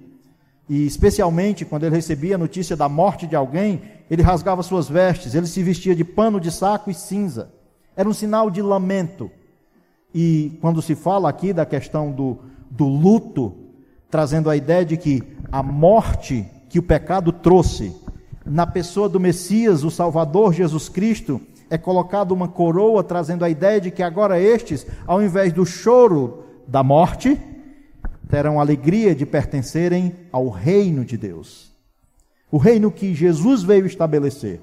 Speaker 4: E especialmente quando ele recebia a notícia da morte de alguém, ele rasgava suas vestes, ele se vestia de pano de saco e cinza. Era um sinal de lamento. E quando se fala aqui da questão do, do luto, trazendo a ideia de que a morte que o pecado trouxe, na pessoa do Messias, o Salvador Jesus Cristo, é colocado uma coroa trazendo a ideia de que agora estes, ao invés do choro da morte, terão alegria de pertencerem ao reino de Deus. O reino que Jesus veio estabelecer.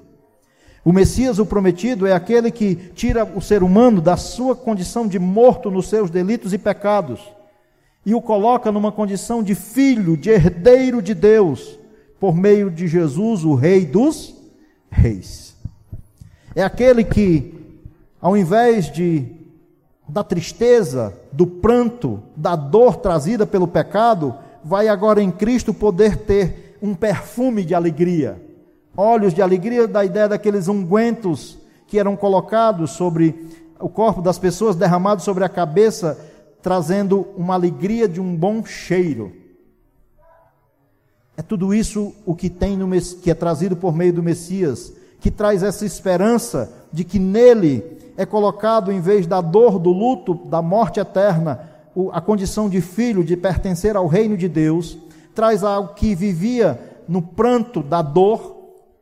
Speaker 4: O Messias, o prometido, é aquele que tira o ser humano da sua condição de morto nos seus delitos e pecados e o coloca numa condição de filho, de herdeiro de Deus, por meio de Jesus, o Rei dos Reis. É aquele que, ao invés de da tristeza, do pranto, da dor trazida pelo pecado, vai agora em Cristo poder ter um perfume de alegria. Olhos de alegria da ideia daqueles ungüentos que eram colocados sobre o corpo das pessoas, derramados sobre a cabeça, trazendo uma alegria de um bom cheiro. É tudo isso o que tem no, que é trazido por meio do Messias, que traz essa esperança de que nele é colocado, em vez da dor, do luto, da morte eterna, a condição de filho, de pertencer ao reino de Deus, traz ao que vivia no pranto da dor,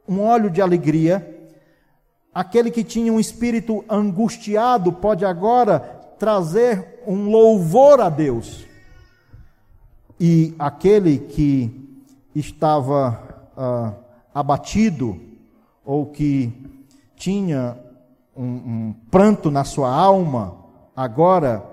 Speaker 4: um óleo de alegria. Aquele que tinha um espírito angustiado pode agora trazer um louvor a Deus. E aquele que estava ah, abatido, ou que tinha um, um pranto na sua alma, agora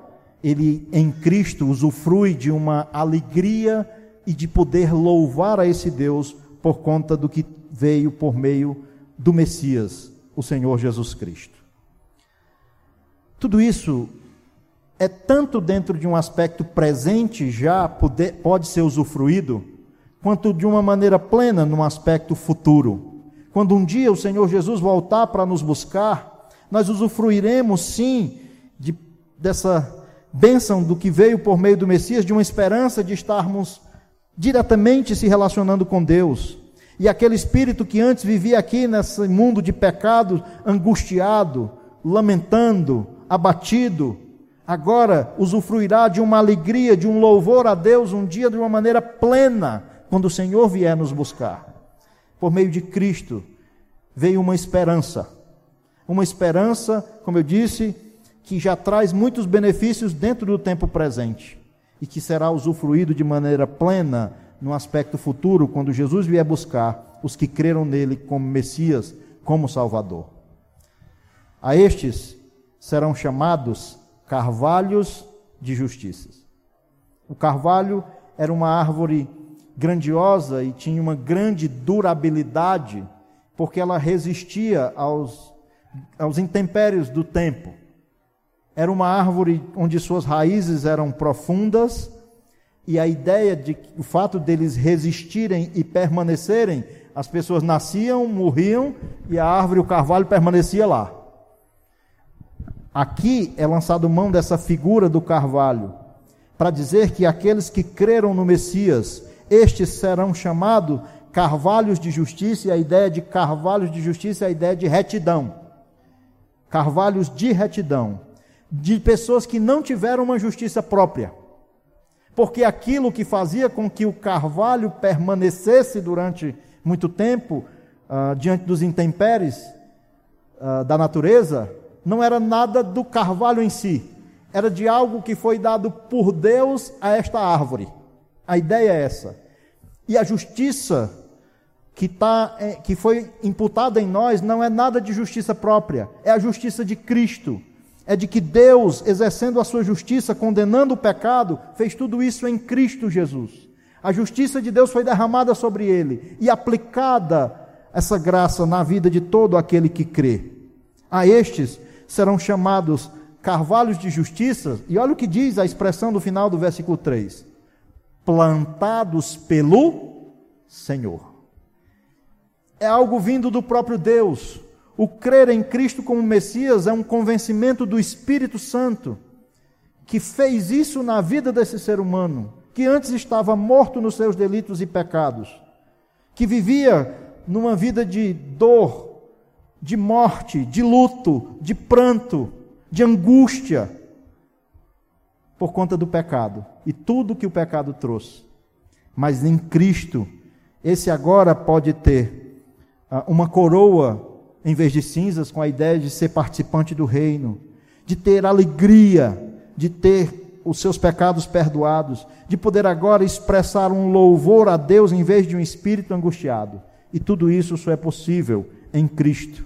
Speaker 4: ele em Cristo usufrui de uma alegria e de poder louvar a esse Deus por conta do que veio por meio do Messias, o Senhor Jesus Cristo. Tudo isso é tanto dentro de um aspecto presente já poder, pode ser usufruído, quanto de uma maneira plena num aspecto futuro. Quando um dia o Senhor Jesus voltar para nos buscar, nós usufruiremos sim de, dessa bênção do que veio por meio do Messias, de uma esperança de estarmos diretamente se relacionando com Deus. E aquele espírito que antes vivia aqui nesse mundo de pecado, angustiado, lamentando, abatido, agora usufruirá de uma alegria, de um louvor a Deus um dia de uma maneira plena, quando o Senhor vier nos buscar. Por meio de Cristo veio uma esperança uma esperança, como eu disse, que já traz muitos benefícios dentro do tempo presente e que será usufruído de maneira plena no aspecto futuro, quando Jesus vier buscar os que creram nele como Messias, como Salvador. A estes serão chamados carvalhos de justiça. O carvalho era uma árvore grandiosa e tinha uma grande durabilidade, porque ela resistia aos aos intempéries do tempo. Era uma árvore onde suas raízes eram profundas e a ideia de o fato deles resistirem e permanecerem, as pessoas nasciam, morriam e a árvore, o carvalho permanecia lá. Aqui é lançado mão dessa figura do carvalho para dizer que aqueles que creram no Messias, estes serão chamados carvalhos de justiça, e a ideia de carvalhos de justiça é a ideia de retidão carvalhos de retidão, de pessoas que não tiveram uma justiça própria. Porque aquilo que fazia com que o carvalho permanecesse durante muito tempo uh, diante dos intempéries uh, da natureza, não era nada do carvalho em si, era de algo que foi dado por Deus a esta árvore. A ideia é essa. E a justiça que, tá, é, que foi imputada em nós não é nada de justiça própria, é a justiça de Cristo. É de que Deus, exercendo a sua justiça, condenando o pecado, fez tudo isso em Cristo Jesus. A justiça de Deus foi derramada sobre ele e aplicada essa graça na vida de todo aquele que crê. A estes serão chamados carvalhos de justiça, e olha o que diz a expressão do final do versículo 3: plantados pelo Senhor é algo vindo do próprio Deus. O crer em Cristo como Messias é um convencimento do Espírito Santo, que fez isso na vida desse ser humano, que antes estava morto nos seus delitos e pecados, que vivia numa vida de dor, de morte, de luto, de pranto, de angústia, por conta do pecado e tudo que o pecado trouxe. Mas em Cristo, Esse agora pode ter uma coroa em vez de cinzas, com a ideia de ser participante do reino, de ter alegria, de ter os seus pecados perdoados, de poder agora expressar um louvor a Deus em vez de um espírito angustiado. E tudo isso só é possível em Cristo.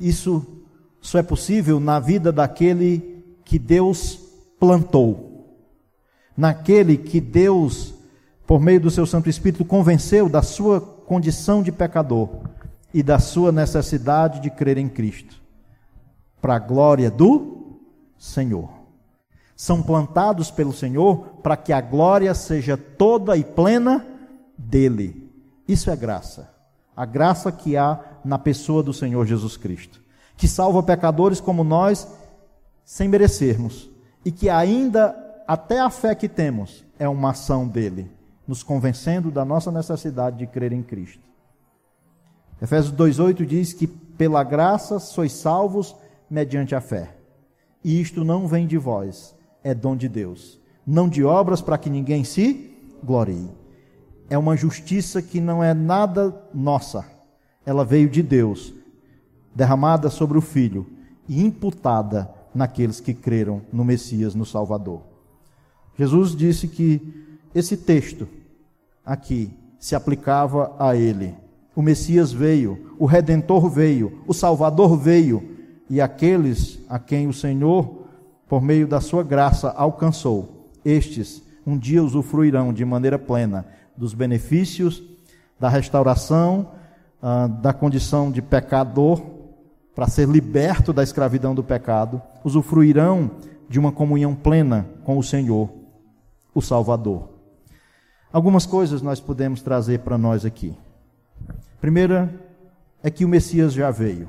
Speaker 4: Isso só é possível na vida daquele que Deus plantou, naquele que Deus, por meio do seu Santo Espírito, convenceu da sua condição de pecador e da sua necessidade de crer em Cristo, para a glória do Senhor. São plantados pelo Senhor para que a glória seja toda e plena dele. Isso é graça. A graça que há na pessoa do Senhor Jesus Cristo, que salva pecadores como nós sem merecermos e que ainda até a fé que temos é uma ação dele nos convencendo da nossa necessidade de crer em Cristo. Efésios 2,8 diz que pela graça sois salvos mediante a fé. E isto não vem de vós, é dom de Deus. Não de obras para que ninguém se glorie. É uma justiça que não é nada nossa. Ela veio de Deus, derramada sobre o Filho e imputada naqueles que creram no Messias, no Salvador. Jesus disse que esse texto aqui se aplicava a ele. O Messias veio, o Redentor veio, o Salvador veio, e aqueles a quem o Senhor, por meio da sua graça, alcançou, estes um dia usufruirão de maneira plena dos benefícios da restauração ah, da condição de pecador, para ser liberto da escravidão do pecado, usufruirão de uma comunhão plena com o Senhor, o Salvador. Algumas coisas nós podemos trazer para nós aqui. Primeira é que o Messias já veio.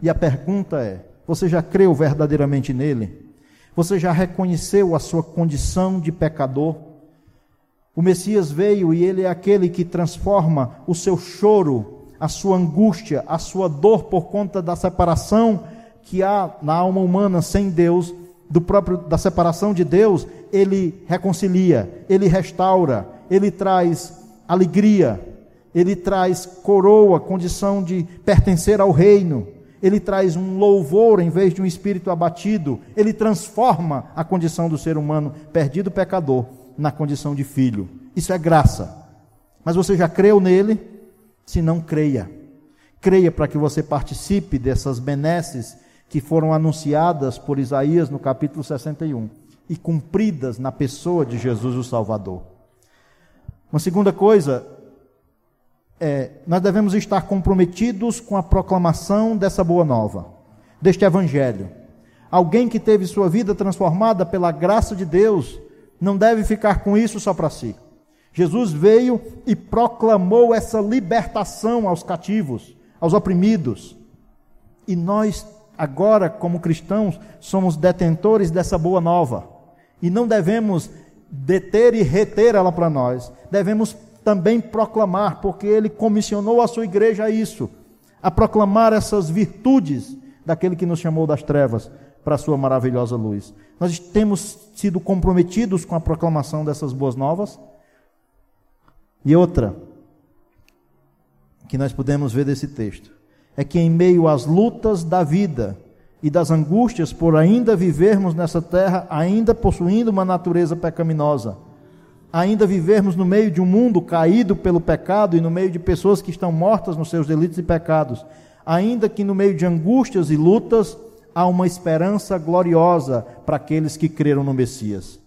Speaker 4: E a pergunta é: você já creu verdadeiramente nele? Você já reconheceu a sua condição de pecador? O Messias veio e ele é aquele que transforma o seu choro, a sua angústia, a sua dor por conta da separação que há na alma humana sem Deus, do próprio da separação de Deus, ele reconcilia, ele restaura, ele traz alegria, ele traz coroa, condição de pertencer ao reino, ele traz um louvor em vez de um espírito abatido, ele transforma a condição do ser humano perdido pecador na condição de filho. Isso é graça. Mas você já creu nele? Se não creia. Creia para que você participe dessas benesses que foram anunciadas por Isaías no capítulo 61 e cumpridas na pessoa de Jesus o Salvador. Uma segunda coisa é, nós devemos estar comprometidos com a proclamação dessa boa nova, deste evangelho. Alguém que teve sua vida transformada pela graça de Deus não deve ficar com isso só para si. Jesus veio e proclamou essa libertação aos cativos, aos oprimidos. E nós, agora, como cristãos, somos detentores dessa boa nova. E não devemos deter e reter ela para nós, devemos também proclamar, porque ele comissionou a sua igreja a isso, a proclamar essas virtudes daquele que nos chamou das trevas para a sua maravilhosa luz. Nós temos sido comprometidos com a proclamação dessas boas novas. E outra que nós podemos ver desse texto é que em meio às lutas da vida, e das angústias por ainda vivermos nessa terra, ainda possuindo uma natureza pecaminosa, ainda vivermos no meio de um mundo caído pelo pecado e no meio de pessoas que estão mortas nos seus delitos e pecados, ainda que no meio de angústias e lutas, há uma esperança gloriosa para aqueles que creram no Messias.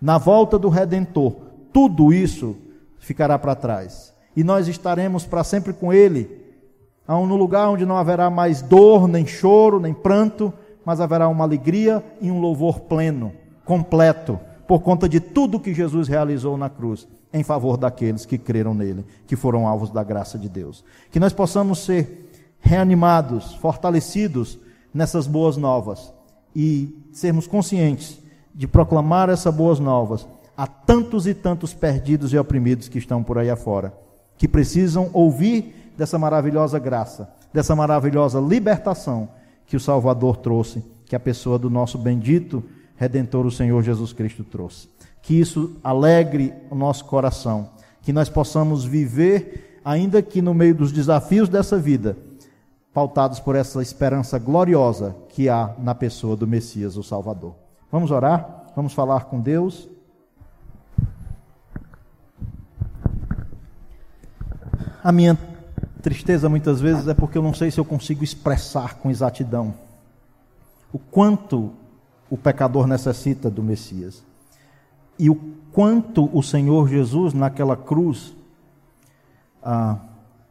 Speaker 4: Na volta do Redentor, tudo isso ficará para trás. E nós estaremos para sempre com Ele. No lugar onde não haverá mais dor, nem choro, nem pranto, mas haverá uma alegria e um louvor pleno, completo, por conta de tudo que Jesus realizou na cruz, em favor daqueles que creram nele, que foram alvos da graça de Deus. Que nós possamos ser reanimados, fortalecidos nessas boas novas e sermos conscientes de proclamar essas boas novas a tantos e tantos perdidos e oprimidos que estão por aí afora, que precisam ouvir dessa maravilhosa graça, dessa maravilhosa libertação que o Salvador trouxe, que a pessoa do nosso bendito Redentor, o Senhor Jesus Cristo, trouxe. que isso alegre o nosso coração, que nós possamos viver, ainda que no meio dos desafios dessa vida, pautados por essa esperança gloriosa que há na pessoa do Messias, o Salvador. Vamos orar? Vamos falar com Deus? A minha tristeza muitas vezes é porque eu não sei se eu consigo expressar com exatidão o quanto o pecador necessita do Messias e o quanto o Senhor Jesus naquela cruz ah,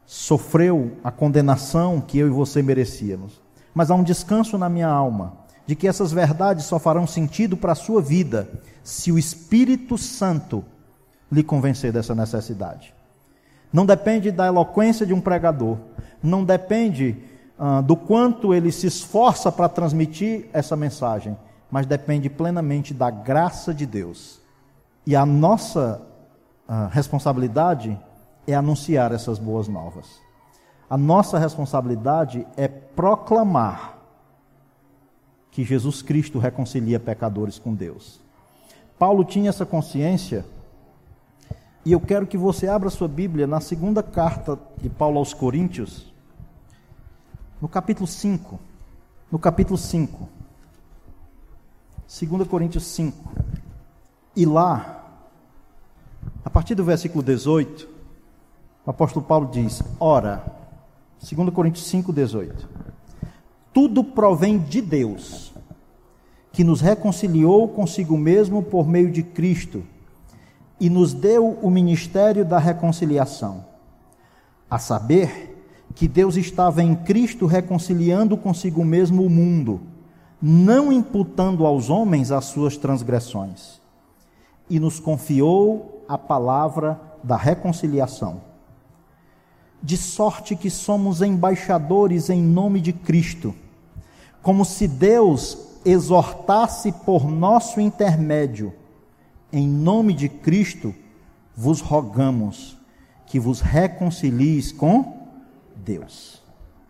Speaker 4: sofreu a condenação que eu e você merecíamos. Mas há um descanso na minha alma de que essas verdades só farão sentido para a sua vida se o Espírito Santo lhe convencer dessa necessidade. Não depende da eloquência de um pregador, não depende ah, do quanto ele se esforça para transmitir essa mensagem, mas depende plenamente da graça de Deus. E a nossa ah, responsabilidade é anunciar essas boas novas. A nossa responsabilidade é proclamar que Jesus Cristo reconcilia pecadores com Deus. Paulo tinha essa consciência, e eu quero que você abra sua Bíblia na segunda carta de Paulo aos Coríntios, no capítulo 5. No capítulo 5. 2 Coríntios 5. E lá, a partir do versículo 18, o apóstolo Paulo diz: Ora, 2 Coríntios 5, 18. Tudo provém de Deus, que nos reconciliou consigo mesmo por meio de Cristo e nos deu o ministério da reconciliação. A saber, que Deus estava em Cristo reconciliando consigo mesmo o mundo, não imputando aos homens as suas transgressões, e nos confiou a palavra da reconciliação. De sorte que somos embaixadores em nome de Cristo, como se Deus exortasse por nosso intermédio, em nome de Cristo, vos rogamos que vos reconcilies com Deus.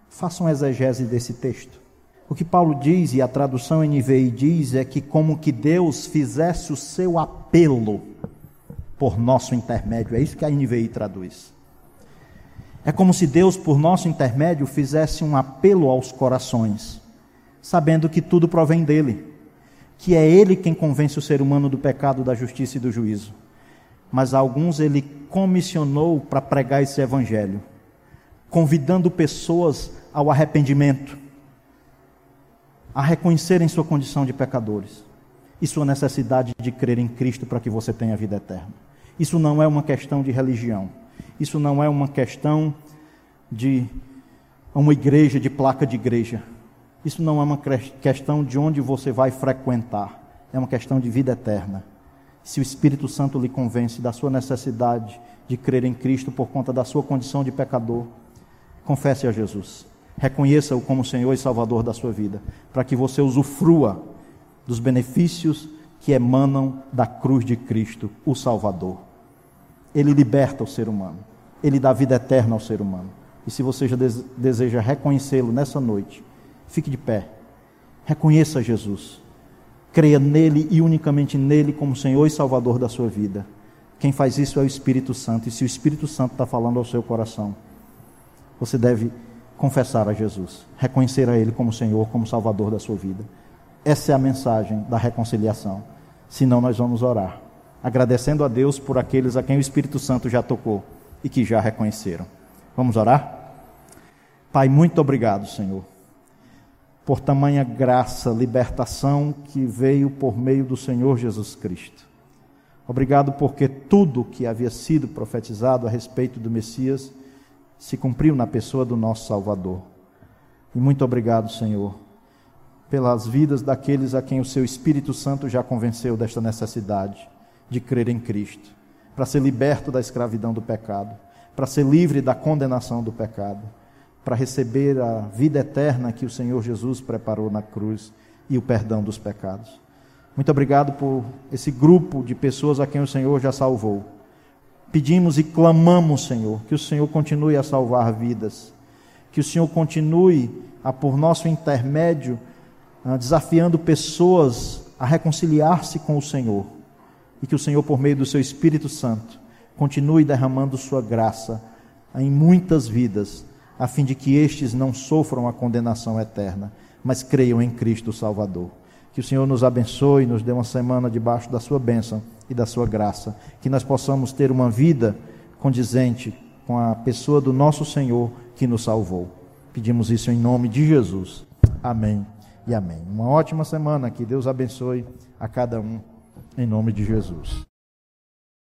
Speaker 4: Faça uma exegese desse texto. O que Paulo diz e a tradução NVI diz é que como que Deus fizesse o seu apelo por nosso intermédio. É isso que a NVI traduz. É como se Deus, por nosso intermédio, fizesse um apelo aos corações, sabendo que tudo provém dele, que é ele quem convence o ser humano do pecado, da justiça e do juízo. Mas alguns ele comissionou para pregar esse evangelho convidando pessoas ao arrependimento, a reconhecerem sua condição de pecadores e sua necessidade de crer em Cristo para que você tenha vida eterna. Isso não é uma questão de religião, isso não é uma questão de uma igreja, de placa de igreja. Isso não é uma questão de onde você vai frequentar, é uma questão de vida eterna. Se o Espírito Santo lhe convence da sua necessidade de crer em Cristo por conta da sua condição de pecador, confesse a Jesus. Reconheça-o como Senhor e Salvador da sua vida, para que você usufrua dos benefícios que emanam da cruz de Cristo, o Salvador. Ele liberta o ser humano, ele dá vida eterna ao ser humano. E se você já deseja reconhecê-lo nessa noite, fique de pé. Reconheça Jesus. Creia nele e unicamente nele como Senhor e Salvador da sua vida. Quem faz isso é o Espírito Santo. E se o Espírito Santo está falando ao seu coração, você deve confessar a Jesus, reconhecer a Ele como Senhor, como Salvador da sua vida. Essa é a mensagem da reconciliação. Senão, nós vamos orar, agradecendo a Deus por aqueles a quem o Espírito Santo já tocou e que já reconheceram. Vamos orar? Pai, muito obrigado, Senhor, por tamanha graça, libertação que veio por meio do Senhor Jesus Cristo. Obrigado porque tudo que havia sido profetizado a respeito do Messias se cumpriu na pessoa do nosso Salvador. E muito obrigado, Senhor, pelas vidas daqueles a quem o seu Espírito Santo já convenceu desta necessidade de crer em Cristo, para ser liberto da escravidão do pecado, para ser livre da condenação do pecado, para receber a vida eterna que o Senhor Jesus preparou na cruz e o perdão dos pecados. Muito obrigado por esse grupo de pessoas a quem o Senhor já salvou pedimos e clamamos, Senhor, que o Senhor continue a salvar vidas, que o Senhor continue a, por nosso intermédio, desafiando pessoas a reconciliar-se com o Senhor e que o Senhor, por meio do seu Espírito Santo, continue derramando sua graça em muitas vidas, a fim de que estes não sofram a condenação eterna, mas creiam em Cristo Salvador. Que o Senhor nos abençoe, nos dê uma semana debaixo da sua bênção e da sua graça, que nós possamos ter uma vida condizente com a pessoa do nosso Senhor que nos salvou. Pedimos isso em nome de Jesus. Amém e amém. Uma ótima semana, que Deus abençoe a cada um, em nome de Jesus.